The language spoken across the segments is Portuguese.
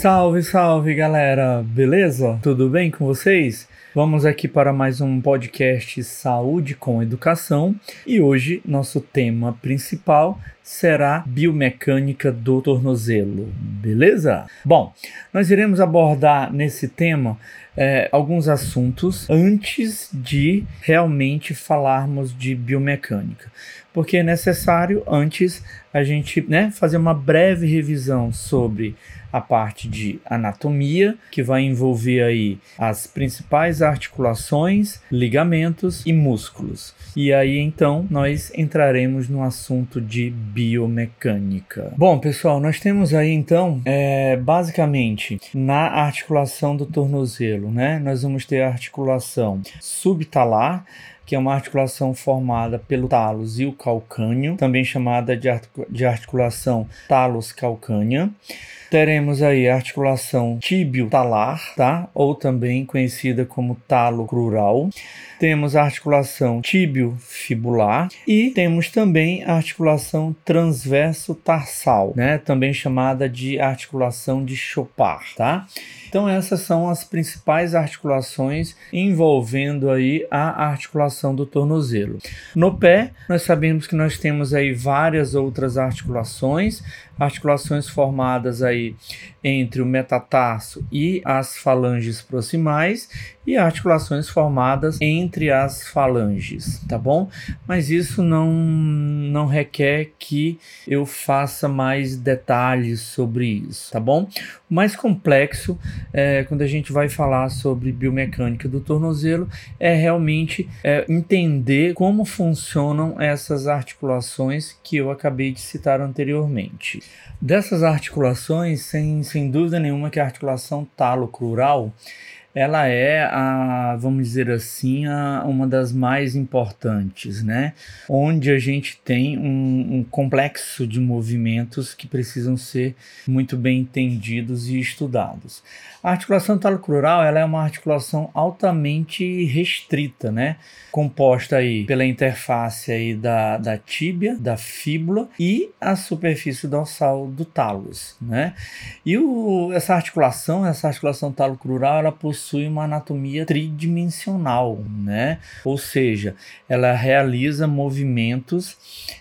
Salve, salve galera, beleza? Tudo bem com vocês? Vamos aqui para mais um podcast Saúde com Educação e hoje nosso tema principal será biomecânica do tornozelo, beleza? Bom, nós iremos abordar nesse tema é, alguns assuntos antes de realmente falarmos de biomecânica, porque é necessário antes a gente né, fazer uma breve revisão sobre a parte de anatomia, que vai envolver aí as principais articulações, ligamentos e músculos. E aí então nós entraremos no assunto de biomecânica. Bom, pessoal, nós temos aí então é, basicamente na articulação do tornozelo, né? Nós vamos ter a articulação subtalar que é uma articulação formada pelo talos e o calcânio, também chamada de articulação talos-calcânea. Teremos aí a articulação tíbio-talar, tá? Ou também conhecida como talo crural. Temos a articulação tíbio-fibular e temos também a articulação transverso tarsal, né? Também chamada de articulação de Chopard, tá? Então essas são as principais articulações envolvendo aí a articulação do tornozelo. No pé, nós sabemos que nós temos aí várias outras articulações, articulações formadas aí entre o metatarso e as falanges proximais e articulações formadas entre as falanges, tá bom? Mas isso não, não requer que eu faça mais detalhes sobre isso, tá bom? O mais complexo, é, quando a gente vai falar sobre biomecânica do tornozelo, é realmente é, entender como funcionam essas articulações que eu acabei de citar anteriormente. Dessas articulações, sem, sem dúvida nenhuma que a articulação talo-crural ela é a, vamos dizer assim, a, uma das mais importantes, né? Onde a gente tem um, um, complexo de movimentos que precisam ser muito bem entendidos e estudados. A articulação talocrural ela é uma articulação altamente restrita, né? Composta aí pela interface aí da, da tíbia, da fíbula e a superfície dorsal do talos, né? E o, essa articulação, essa articulação talocrural, ela possui possui uma anatomia tridimensional, né? Ou seja, ela realiza movimentos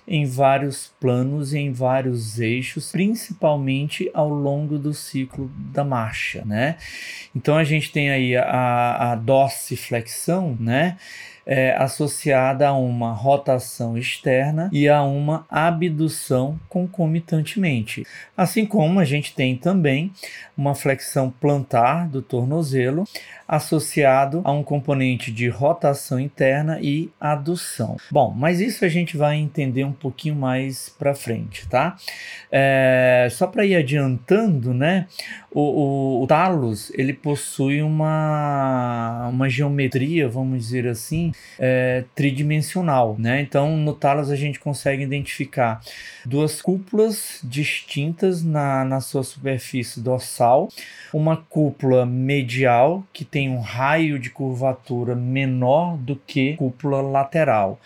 em vários planos e em vários eixos, principalmente ao longo do ciclo da marcha, né? Então a gente tem aí a, a dorsiflexão, né? É, associada a uma rotação externa e a uma abdução concomitantemente. Assim como a gente tem também uma flexão plantar do tornozelo associado a um componente de rotação interna e adução. Bom, mas isso a gente vai entender um pouquinho mais para frente, tá? É, só para ir adiantando, né? O, o, o, talos ele possui uma, uma geometria, vamos dizer assim, é, tridimensional, né? Então no talos a gente consegue identificar duas cúpulas distintas na, na sua superfície dorsal, uma cúpula medial que tem um raio de curvatura menor do que cúpula lateral.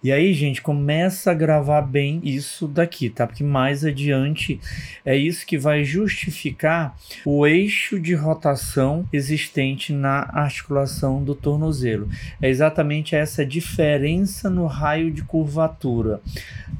E aí, gente, começa a gravar bem isso daqui, tá? Porque mais adiante é isso que vai justificar o eixo de rotação existente na articulação do tornozelo. É exatamente essa diferença no raio de curvatura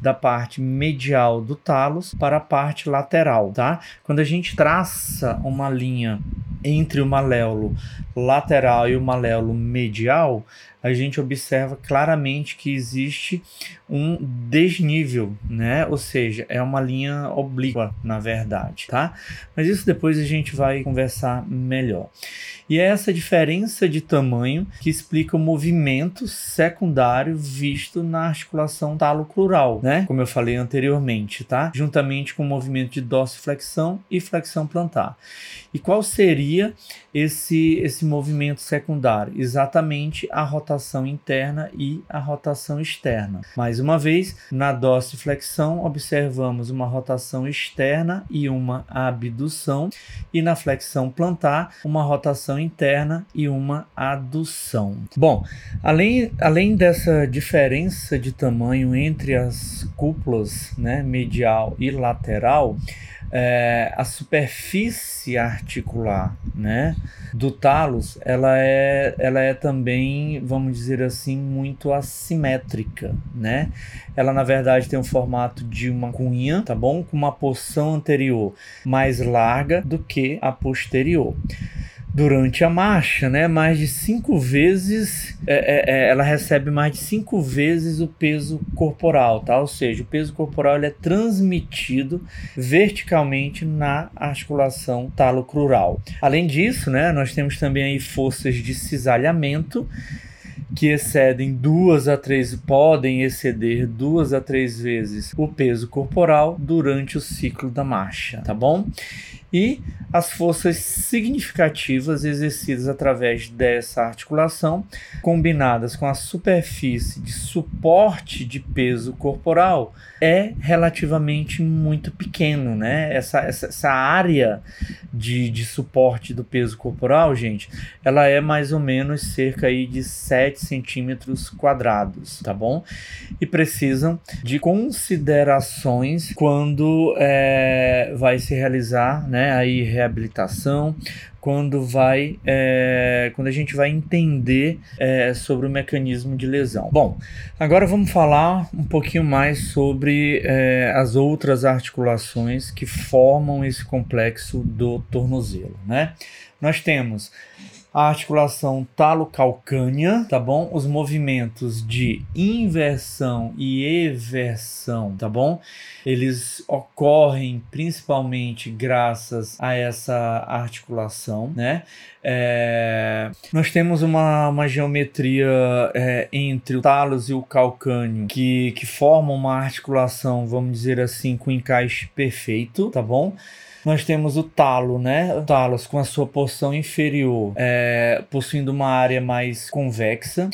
da parte medial do talos para a parte lateral, tá? Quando a gente traça uma linha entre o maléolo lateral e o maléolo medial, a gente observa claramente que existe um desnível, né? Ou seja, é uma linha oblíqua, na verdade, tá? Mas isso depois a gente vai conversar melhor. E é essa diferença de tamanho que explica o movimento secundário visto na articulação talocrural, né? Como eu falei anteriormente, tá? Juntamente com o movimento de dorsiflexão e flexão plantar. E qual seria esse, esse movimento secundário? Exatamente a rotação interna e a rotação externa. Mais uma vez, na dorsiflexão, observamos uma rotação externa e uma abdução, e na flexão plantar, uma rotação interna e uma adução. Bom, além, além dessa diferença de tamanho entre as cúpulas né, medial e lateral, é, a superfície articular, né, do talos, ela é, ela é também, vamos dizer assim, muito assimétrica, né? Ela na verdade tem o formato de uma cunha, tá bom? Com uma porção anterior mais larga do que a posterior durante a marcha, né? Mais de cinco vezes, é, é, é, ela recebe mais de cinco vezes o peso corporal, tá? Ou seja, o peso corporal é transmitido verticalmente na articulação talocrural. Além disso, né? Nós temos também aí forças de cisalhamento que excedem duas a três, podem exceder duas a três vezes o peso corporal durante o ciclo da marcha, tá bom? E as forças significativas exercidas através dessa articulação, combinadas com a superfície de suporte de peso corporal, é relativamente muito pequeno, né? Essa, essa, essa área de, de suporte do peso corporal, gente, ela é mais ou menos cerca aí de 7 centímetros quadrados, tá bom? E precisam de considerações quando é, vai se realizar, né? Aí reabilitação, quando vai é, quando a gente vai entender é, sobre o mecanismo de lesão. Bom, agora vamos falar um pouquinho mais sobre é, as outras articulações que formam esse complexo do tornozelo, né? Nós temos a articulação talocalcânea, tá bom? Os movimentos de inversão e eversão, tá bom? Eles ocorrem principalmente graças a essa articulação, né? É, nós temos uma, uma geometria é, entre o talos e o calcânio que, que formam uma articulação, vamos dizer assim, com encaixe perfeito, tá bom? Nós temos o talo, né? O talos com a sua porção inferior é, possuindo uma área mais convexa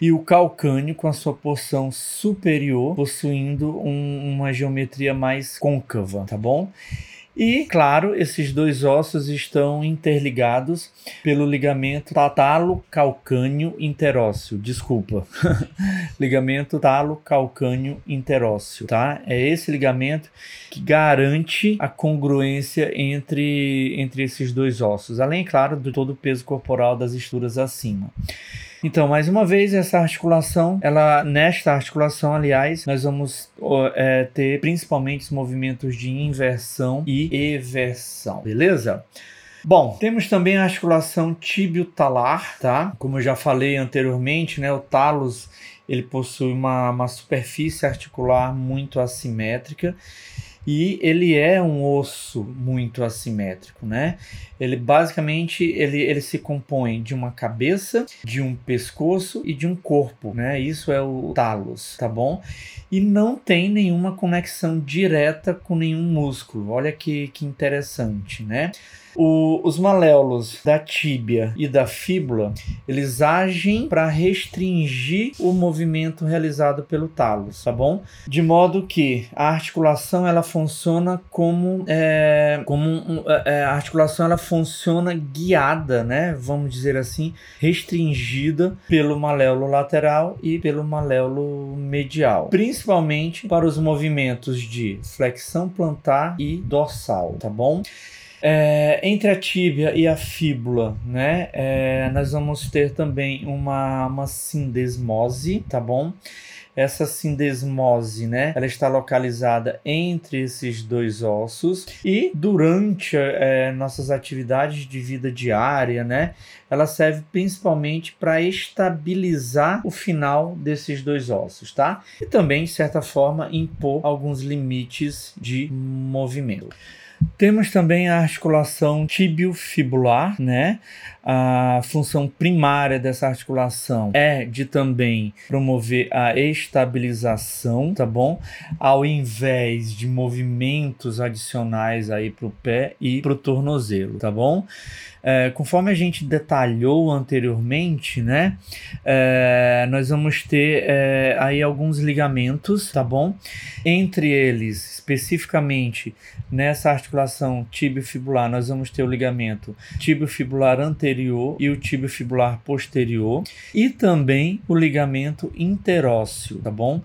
e o calcânio com a sua porção superior possuindo um, uma geometria mais côncava, tá bom? E, claro, esses dois ossos estão interligados pelo ligamento talo-calcânio interósseo. Desculpa. ligamento talo-calcânio interósseo, tá? É esse ligamento que garante a congruência entre, entre esses dois ossos, além, claro, de todo o peso corporal das estruturas acima. Então, mais uma vez, essa articulação, ela nesta articulação, aliás, nós vamos é, ter principalmente os movimentos de inversão e eversão, beleza? Bom, temos também a articulação tibio-talar, tá? Como eu já falei anteriormente, né, o talos ele possui uma, uma superfície articular muito assimétrica e ele é um osso muito assimétrico, né? Ele basicamente ele, ele se compõe de uma cabeça, de um pescoço e de um corpo, né? Isso é o talos, tá bom? E não tem nenhuma conexão direta com nenhum músculo. Olha que, que interessante, né? O, os maléolos da tíbia e da fíbula, eles agem para restringir o movimento realizado pelo talos, tá bom? De modo que a articulação ela funciona como, é, como um, é, a articulação ela funciona guiada, né? Vamos dizer assim, restringida pelo maléolo lateral e pelo maléolo medial, para os movimentos de flexão plantar e dorsal, tá bom? É, entre a tíbia e a fíbula, né, é, nós vamos ter também uma, uma sindesmose, tá bom? Essa sindesmose, né, ela está localizada entre esses dois ossos e durante é, nossas atividades de vida diária, né, ela serve principalmente para estabilizar o final desses dois ossos, tá? E também, de certa forma, impor alguns limites de movimento. Temos também a articulação tibio-fibular, né? A função primária dessa articulação é de também promover a estabilização, tá bom? Ao invés de movimentos adicionais aí para o pé e para o tornozelo, tá bom? É, conforme a gente detalhou anteriormente, né? É, nós vamos ter é, aí alguns ligamentos, tá bom? Entre eles, especificamente nessa articulação tibio-fibular, nós vamos ter o ligamento tibio-fibular anterior e o tibio-fibular posterior e também o ligamento interósseo, tá bom?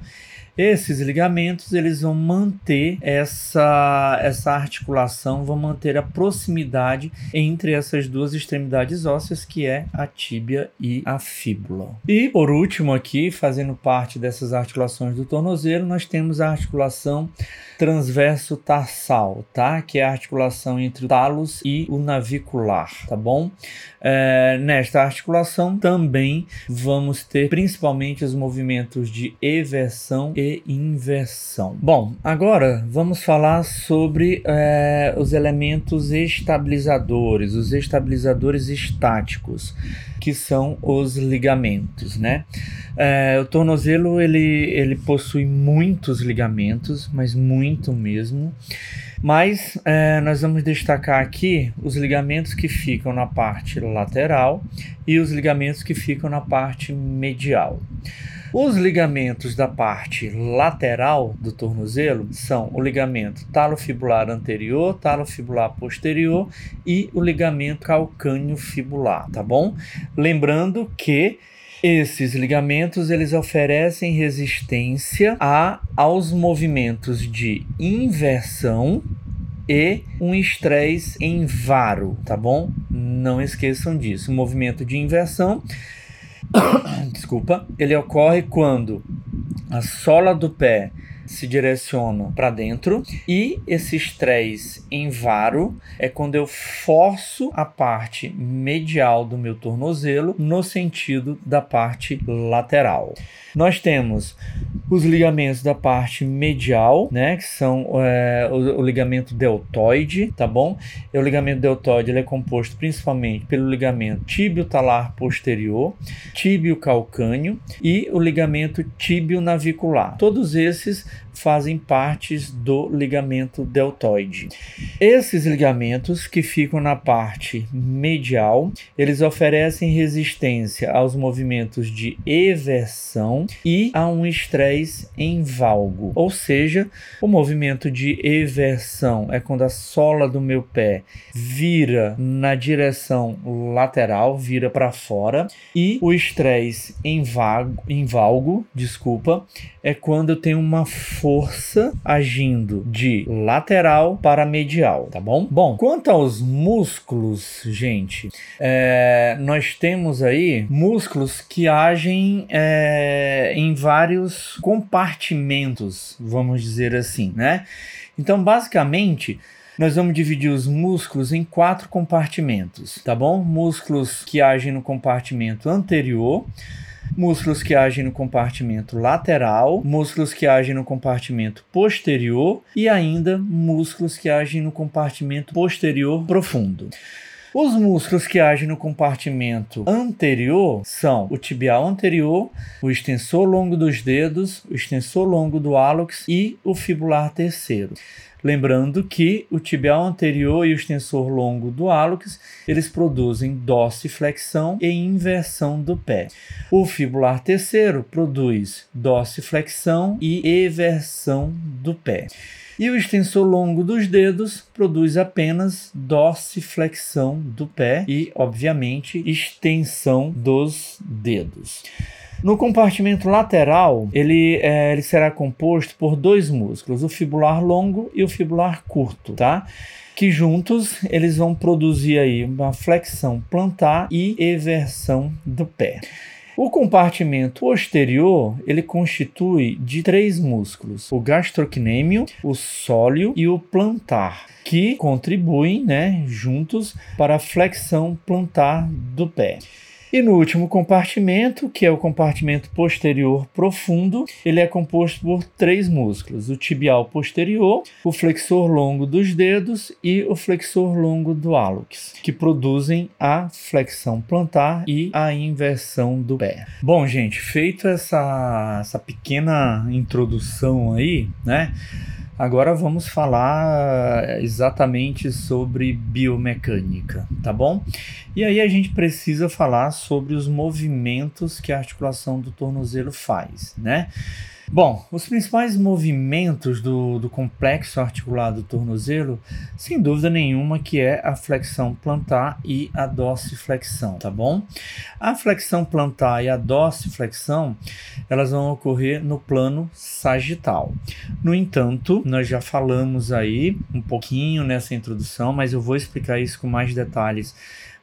Esses ligamentos eles vão manter essa, essa articulação, vão manter a proximidade entre essas duas extremidades ósseas, que é a tíbia e a fíbula. E por último aqui, fazendo parte dessas articulações do tornozelo, nós temos a articulação transverso tarsal, tá? Que é a articulação entre o talos e o navicular, tá bom? É, nesta articulação também vamos ter principalmente os movimentos de eversão e inversão. Bom, agora vamos falar sobre é, os elementos estabilizadores, os estabilizadores estáticos, que são os ligamentos, né? É, o tornozelo ele, ele possui muitos ligamentos, mas muito mesmo. Mas é, nós vamos destacar aqui os ligamentos que ficam na parte lateral e os ligamentos que ficam na parte medial. Os ligamentos da parte lateral do tornozelo são o ligamento talofibular anterior, talofibular posterior e o ligamento calcâneo fibular, tá bom? Lembrando que esses ligamentos eles oferecem resistência a, aos movimentos de inversão e um estresse em varo, tá bom? Não esqueçam disso. O movimento de inversão, desculpa, ele ocorre quando a sola do pé se direcionam para dentro e esses três em varo é quando eu forço a parte medial do meu tornozelo no sentido da parte lateral. Nós temos os ligamentos da parte medial, né, que são é, o, o, ligamento deltoide, tá bom? E o ligamento deltoide ele é composto principalmente pelo ligamento tíbio-talar posterior, tíbio-calcâneo e o ligamento tíbio-navicular. Todos esses fazem partes do ligamento deltoide. Esses ligamentos que ficam na parte medial, eles oferecem resistência aos movimentos de eversão e a um estresse em valgo. Ou seja, o movimento de eversão é quando a sola do meu pé vira na direção lateral, vira para fora, e o estresse em, em valgo, desculpa, é quando eu tenho uma força agindo de lateral para medial, tá bom? Bom, quanto aos músculos, gente, é, nós temos aí músculos que agem é, em vários compartimentos, vamos dizer assim, né? Então, basicamente, nós vamos dividir os músculos em quatro compartimentos, tá bom? Músculos que agem no compartimento anterior, músculos que agem no compartimento lateral, músculos que agem no compartimento posterior e ainda músculos que agem no compartimento posterior profundo. Os músculos que agem no compartimento anterior são o tibial anterior, o extensor longo dos dedos, o extensor longo do hálux e o fibular terceiro. Lembrando que o tibial anterior e o extensor longo do hálux, eles produzem dorsiflexão e inversão do pé. O fibular terceiro produz dorsiflexão e eversão do pé. E o extensor longo dos dedos produz apenas dorsiflexão do pé e, obviamente, extensão dos dedos. No compartimento lateral, ele, é, ele será composto por dois músculos, o fibular longo e o fibular curto, tá? que juntos eles vão produzir aí uma flexão plantar e eversão do pé. O compartimento posterior ele constitui de três músculos: o gastrocnêmio, o sóleo e o plantar, que contribuem, né, juntos para a flexão plantar do pé. E no último compartimento, que é o compartimento posterior profundo, ele é composto por três músculos: o tibial posterior, o flexor longo dos dedos e o flexor longo do hálux, que produzem a flexão plantar e a inversão do pé. Bom, gente, feito essa, essa pequena introdução aí, né? Agora vamos falar exatamente sobre biomecânica, tá bom? E aí a gente precisa falar sobre os movimentos que a articulação do tornozelo faz, né? Bom, os principais movimentos do, do complexo articulado do tornozelo, sem dúvida nenhuma, que é a flexão plantar e a dorsiflexão, tá bom? A flexão plantar e a dorsiflexão, elas vão ocorrer no plano sagital. No entanto, nós já falamos aí um pouquinho nessa introdução, mas eu vou explicar isso com mais detalhes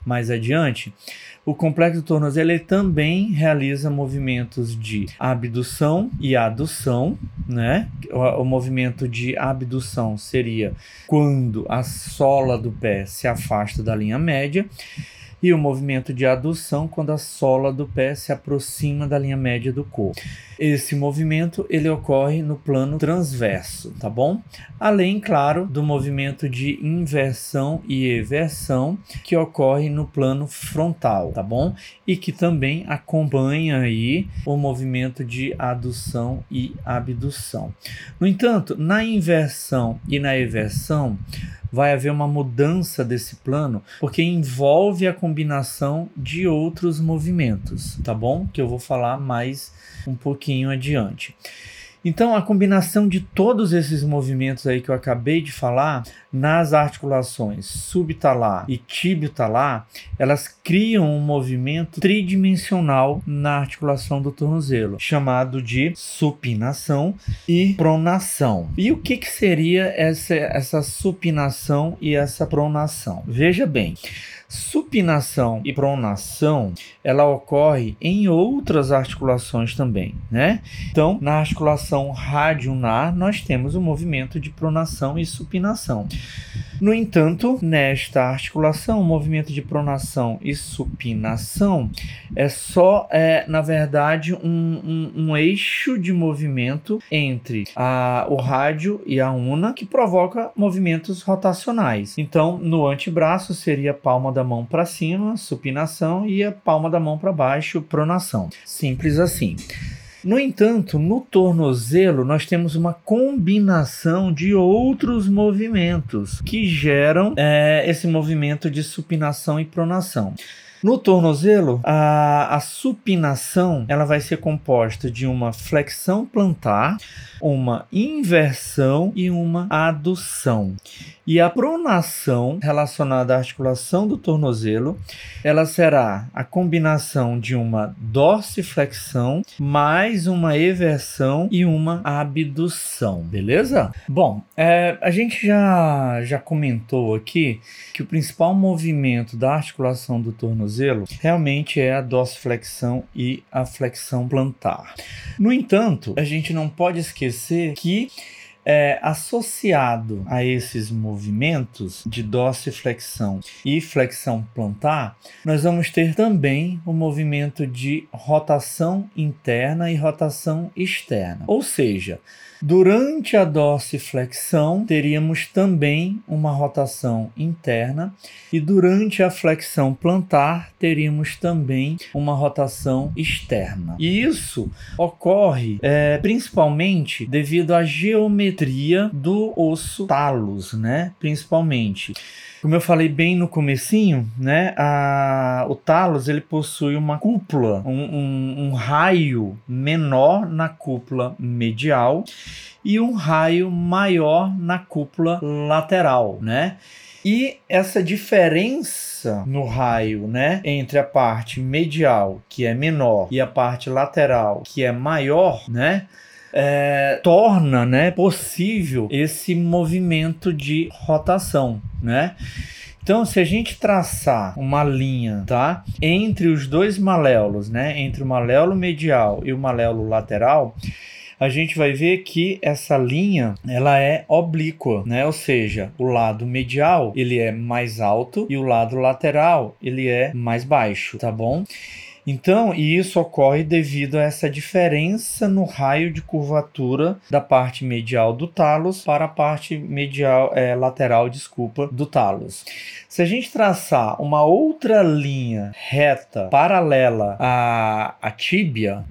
mais adiante. O complexo tornozelo ele também realiza movimentos de abdução e adução, né? O, o, movimento de abdução seria quando a sola do pé se afasta da linha média e o movimento de adução quando a sola do pé se aproxima da linha média do corpo. Esse movimento ele ocorre no plano transverso, tá bom? Além, claro, do movimento de inversão e eversão que ocorre no plano frontal, tá bom? E que também acompanha aí o movimento de adução e abdução. No entanto, na inversão e na eversão, vai haver uma mudança desse plano, porque envolve a combinação de outros movimentos, tá bom? Que eu vou falar mais um pouquinho adiante. Então, a combinação de todos esses movimentos aí que eu acabei de falar nas articulações subtalar e tibio-talar, elas criam um movimento tridimensional na articulação do tornozelo, chamado de supinação e pronação. E o que, que seria essa, essa supinação e essa pronação? Veja bem, supinação e pronação, ela ocorre em outras articulações também, né? Então, na articulação radionar, nós temos o movimento de pronação e supinação. No entanto, nesta articulação, o movimento de pronação e supinação é só, é, na verdade, um, um, um eixo de movimento entre a, o rádio e a una que provoca movimentos rotacionais. Então, no antebraço seria a palma da mão para cima, supinação, e a palma da mão para baixo, pronação. Simples assim. No entanto, no tornozelo nós temos uma combinação de outros movimentos que geram é, esse movimento de supinação e pronação. No tornozelo, a, a supinação ela vai ser composta de uma flexão plantar, uma inversão e uma adução. E a pronação relacionada à articulação do tornozelo, ela será a combinação de uma dorsiflexão mais uma eversão e uma abdução, beleza? Bom, é, a gente já, já comentou aqui que o principal movimento da articulação do tornozelo realmente é a dorsiflexão e a flexão plantar. No entanto, a gente não pode esquecer que é, associado a esses movimentos de dorsiflexão e flexão plantar, nós vamos ter também o movimento de rotação interna e rotação externa. Ou seja, Durante a dorsiflexão, teríamos também uma rotação interna e durante a flexão plantar, teríamos também uma rotação externa. E isso ocorre é, principalmente devido à geometria do osso talos, né? Principalmente. Como eu falei bem no comecinho, né, a, o talos ele possui uma cúpula, um, um, um raio menor na cúpula medial e um raio maior na cúpula lateral, né? E essa diferença no raio, né, entre a parte medial, que é menor, e a parte lateral, que é maior, né, é, torna né, possível esse movimento de rotação, né? Então, se a gente traçar uma linha, tá, entre os dois maléolos, né, entre o maléolo medial e o maléolo lateral, a gente vai ver que essa linha ela é oblíqua, né? Ou seja, o lado medial ele é mais alto e o lado lateral ele é mais baixo, tá bom? Então, e isso ocorre devido a essa diferença no raio de curvatura da parte medial do talos para a parte medial é, lateral, desculpa, do talos. Se a gente traçar uma outra linha reta paralela à, à tíbia,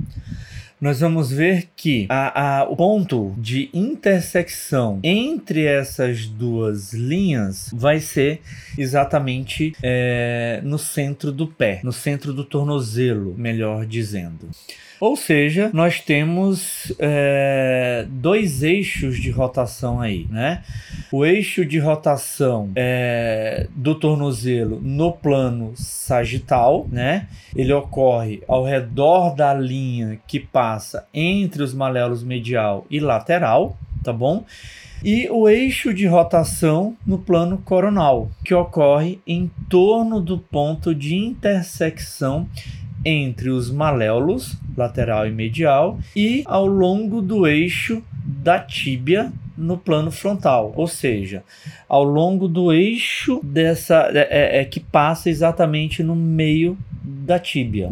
nós vamos ver que a, a, o ponto de intersecção entre essas duas linhas vai ser exatamente é, no centro do pé, no centro do tornozelo, melhor dizendo. Ou seja, nós temos é, dois eixos de rotação aí, né? O eixo de rotação é, do tornozelo no plano sagital, né? Ele ocorre ao redor da linha que passa entre os maléolos medial e lateral, tá bom? e o eixo de rotação no plano coronal, que ocorre em torno do ponto de intersecção entre os maléolos, lateral e medial, e ao longo do eixo da tíbia no plano frontal, ou seja, ao longo do eixo dessa é, é, é que passa exatamente no meio da tíbia.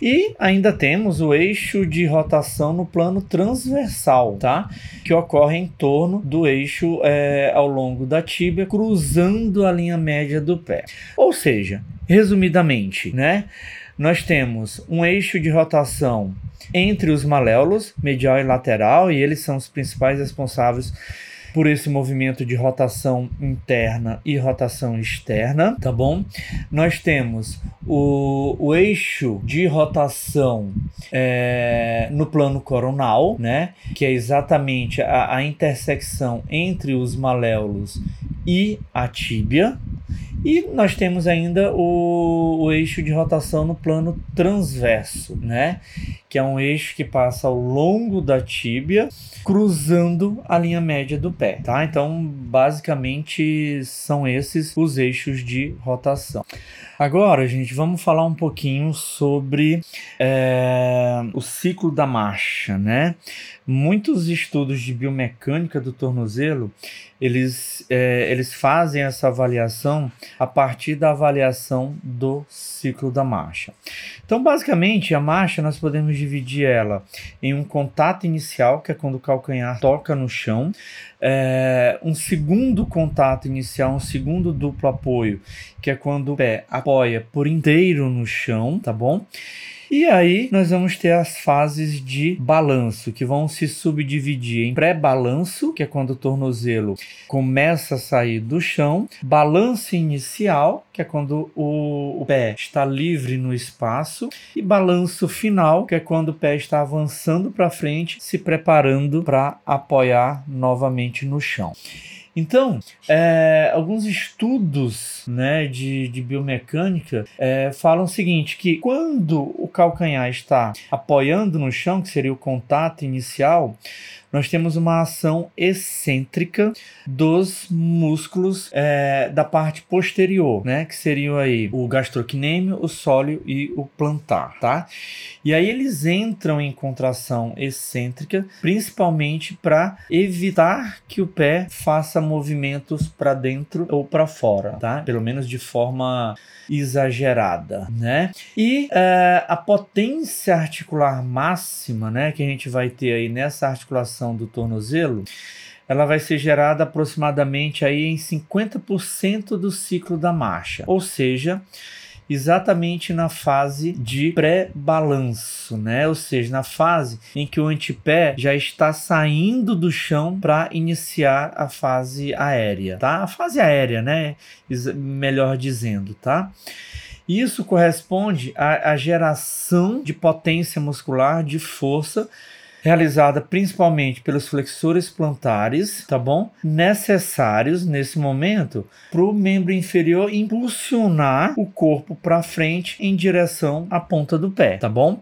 E ainda temos o eixo de rotação no plano transversal, tá? Que ocorre em torno do eixo é, ao longo da tíbia, cruzando a linha média do pé. Ou seja, resumidamente, né? Nós temos um eixo de rotação entre os maléolos, medial e lateral, e eles são os principais responsáveis por esse movimento de rotação interna e rotação externa, tá bom? Nós temos o, o eixo de rotação é, no plano coronal, né? Que é exatamente a, a intersecção entre os maléolos e a tíbia, e nós temos ainda o, o, eixo de rotação no plano transverso, né? Que é um eixo que passa ao longo da tíbia, cruzando a linha média do pé, tá? Então, basicamente, são esses os eixos de rotação. Agora, gente, vamos falar um pouquinho sobre é, o ciclo da marcha, né? Muitos estudos de biomecânica do tornozelo, eles, é, eles fazem essa avaliação a partir da avaliação do ciclo da marcha. Então, basicamente, a marcha nós podemos dividir ela em um contato inicial, que é quando o calcanhar toca no chão, é, um segundo contato inicial, um segundo duplo apoio, que é quando o pé apoia por inteiro no chão, tá bom? E aí nós vamos ter as fases de balanço, que vão se subdividir em pré-balanço, que é quando o tornozelo começa a sair do chão, balanço inicial, que é quando o, o pé está livre no espaço, e balanço final, que é quando o pé está avançando para frente, se preparando para apoiar novamente no chão. Então, é, alguns estudos né, de, de biomecânica é, falam o seguinte: que quando o calcanhar está apoiando no chão, que seria o contato inicial, nós temos uma ação excêntrica dos músculos é, da parte posterior, né? Que seriam aí o gastrocnêmio, o sóleo e o plantar, tá? E aí eles entram em contração excêntrica, principalmente para evitar que o pé faça movimentos para dentro ou para fora, tá? Pelo menos de forma exagerada, né? E é, a potência articular máxima, né, que a gente vai ter aí nessa articulação do tornozelo, ela vai ser gerada aproximadamente aí em 50% do ciclo da marcha, ou seja, exatamente na fase de pré-balanço, né? Ou seja, na fase em que o antepé já está saindo do chão para iniciar a fase aérea, tá? A fase aérea, né? Melhor dizendo, tá? Isso corresponde à, à geração de potência muscular, de força realizada principalmente pelos flexores plantares, tá bom? Necessários nesse momento para o membro inferior impulsionar o corpo para frente em direção à ponta do pé, tá bom?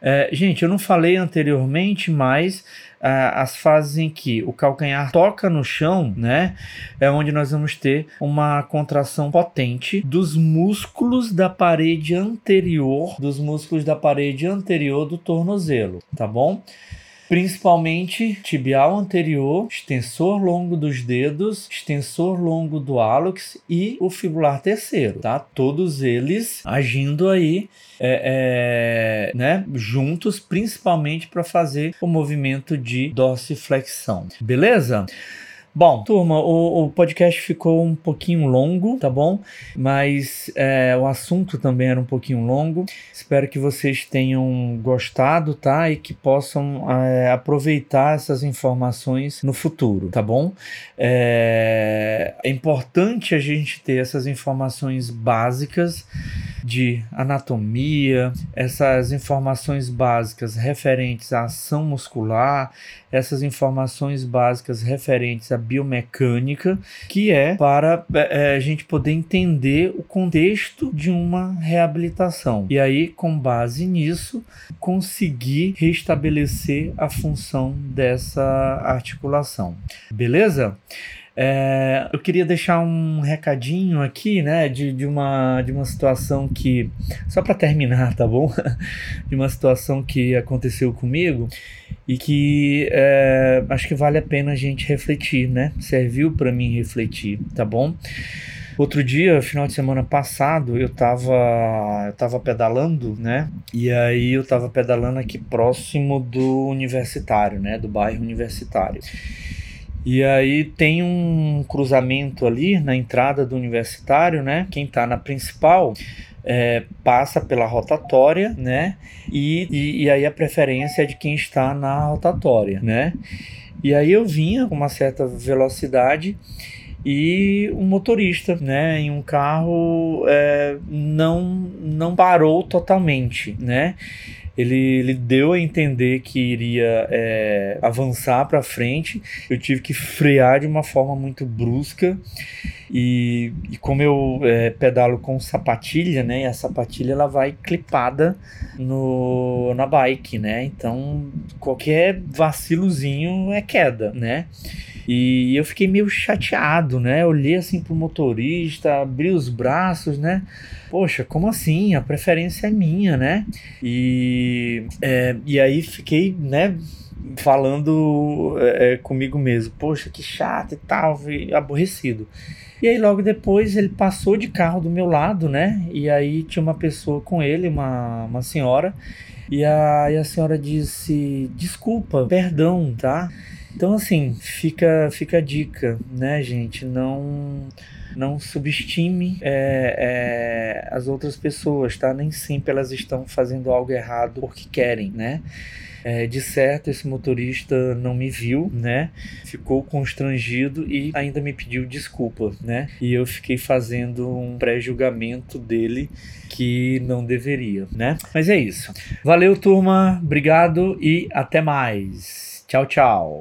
É, gente, eu não falei anteriormente, mas as fases em que o calcanhar toca no chão, né, é onde nós vamos ter uma contração potente dos músculos da parede anterior, dos músculos da parede anterior do tornozelo, tá bom? Principalmente tibial anterior, extensor longo dos dedos, extensor longo do hálux e o fibular terceiro, tá? Todos eles agindo aí é, é, né, juntos, principalmente para fazer o movimento de dorsiflexão. Beleza? Bom, turma, o, o, podcast ficou um pouquinho longo, tá bom? Mas é, o assunto também era um pouquinho longo. Espero que vocês tenham gostado, tá? E que possam é, aproveitar essas informações no futuro, tá bom? É, é importante a gente ter essas informações básicas de anatomia, essas informações básicas referentes à ação muscular, essas informações básicas referentes à biomecânica, que é para é, a gente poder entender o contexto de uma reabilitação. E aí, com base nisso, conseguir restabelecer a função dessa articulação. Beleza? É, eu queria deixar um recadinho aqui, né, de, de, uma, de uma situação que, só para terminar, tá bom? de uma situação que aconteceu comigo e que é, acho que vale a pena a gente refletir, né? Serviu para mim refletir, tá bom? Outro dia, final de semana passado, eu tava, eu tava pedalando, né? E aí eu tava pedalando aqui próximo do universitário, né? Do bairro universitário. E aí tem um cruzamento ali na entrada do universitário, né? Quem tá na principal é, passa pela rotatória, né? E, e, e, aí a preferência é de quem está na rotatória, né? E aí eu vinha com uma certa velocidade e um motorista, né, em um carro é, não não parou totalmente, né? Ele, ele deu a entender que iria é, avançar para frente. Eu tive que frear de uma forma muito brusca. E, e como eu é, pedalo com sapatilha, né? E a sapatilha ela vai clipada no, na bike, né? Então qualquer vacilozinho é queda, né? E eu fiquei meio chateado, né? olhei assim pro motorista, abri os braços, né? Poxa, como assim? A preferência é minha, né? E, é, e aí fiquei, né? Falando é, é comigo mesmo, poxa, que chato e tal, aborrecido. E aí logo depois ele passou de carro do meu lado, né? E aí tinha uma pessoa com ele, uma, uma senhora. E a, e a senhora disse: Desculpa, perdão, tá? Então, assim, fica, fica a dica, né, gente? Não não subestime é, é, as outras pessoas, tá? Nem sempre elas estão fazendo algo errado porque querem, né? É, de certo, esse motorista não me viu, né? Ficou constrangido e ainda me pediu desculpa, né? E eu fiquei fazendo um pré-julgamento dele que não deveria, né? Mas é isso. Valeu, turma. Obrigado e até mais. Tchau, tchau.